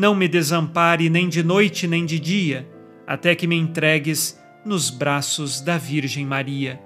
não me desampare nem de noite nem de dia, até que me entregues nos braços da Virgem Maria.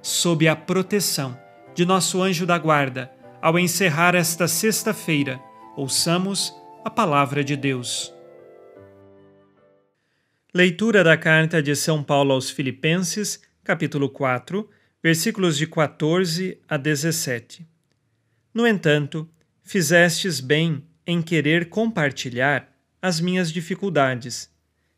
Sob a proteção de nosso anjo da guarda, ao encerrar esta sexta-feira, ouçamos a palavra de Deus. Leitura da carta de São Paulo aos Filipenses, capítulo 4, versículos de 14 a 17. No entanto, fizestes bem em querer compartilhar as minhas dificuldades.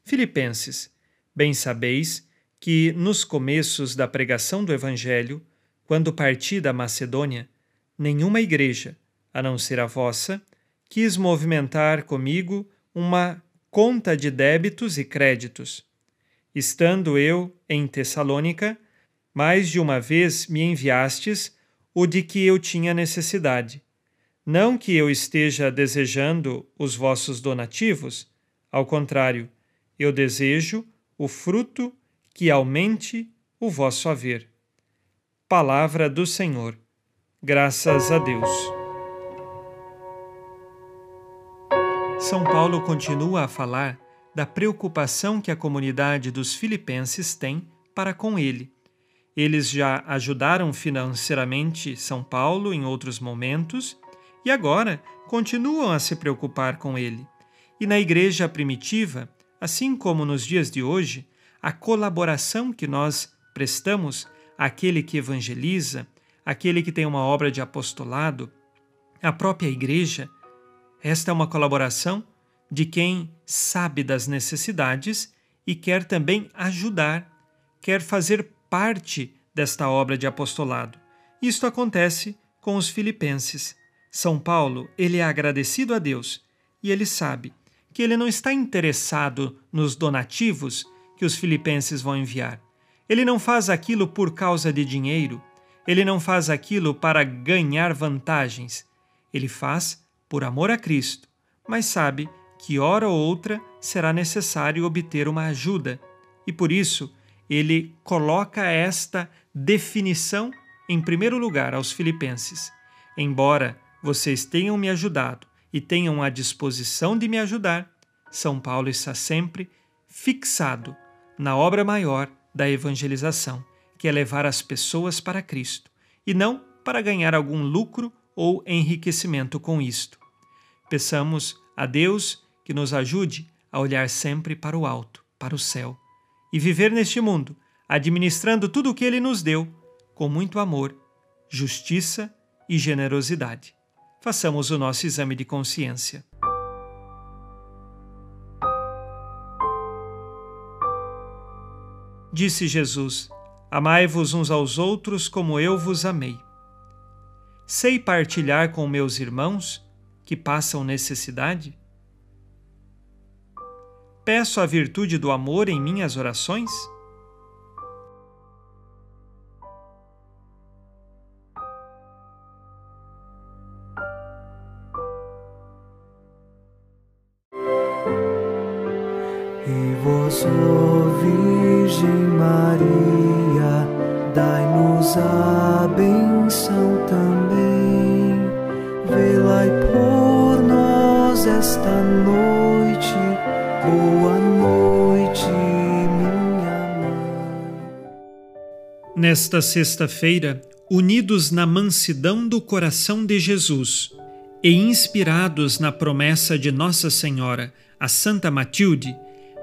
Filipenses, bem sabeis que nos começos da pregação do Evangelho, quando parti da Macedônia, nenhuma igreja, a não ser a vossa, quis movimentar comigo uma conta de débitos e créditos. Estando eu em Tessalônica, mais de uma vez me enviastes o de que eu tinha necessidade. Não que eu esteja desejando os vossos donativos, ao contrário, eu desejo o fruto que aumente o vosso haver. Palavra do Senhor. Graças a Deus. São Paulo continua a falar da preocupação que a comunidade dos filipenses tem para com ele. Eles já ajudaram financeiramente São Paulo em outros momentos e agora continuam a se preocupar com ele. E na igreja primitiva, assim como nos dias de hoje, a colaboração que nós prestamos àquele que evangeliza, aquele que tem uma obra de apostolado, à própria igreja, esta é uma colaboração de quem sabe das necessidades e quer também ajudar, quer fazer parte desta obra de apostolado. Isto acontece com os filipenses. São Paulo, ele é agradecido a Deus e ele sabe que ele não está interessado nos donativos que os filipenses vão enviar. Ele não faz aquilo por causa de dinheiro, ele não faz aquilo para ganhar vantagens. Ele faz por amor a Cristo, mas sabe que hora ou outra será necessário obter uma ajuda, e por isso ele coloca esta definição em primeiro lugar aos filipenses. Embora vocês tenham me ajudado e tenham a disposição de me ajudar, São Paulo está sempre fixado na obra maior da evangelização, que é levar as pessoas para Cristo, e não para ganhar algum lucro ou enriquecimento com isto. Peçamos a Deus que nos ajude a olhar sempre para o alto, para o céu, e viver neste mundo, administrando tudo o que Ele nos deu, com muito amor, justiça e generosidade. Façamos o nosso exame de consciência. Disse Jesus: Amai-vos uns aos outros como eu vos amei. Sei partilhar com meus irmãos que passam necessidade? Peço a virtude do amor em minhas orações? Vós, ó Virgem Maria, dai-nos a benção também. Velai por nós esta noite. Boa noite, minha mãe. Nesta sexta-feira, unidos na mansidão do coração de Jesus e inspirados na promessa de Nossa Senhora, a Santa Matilde,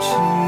痴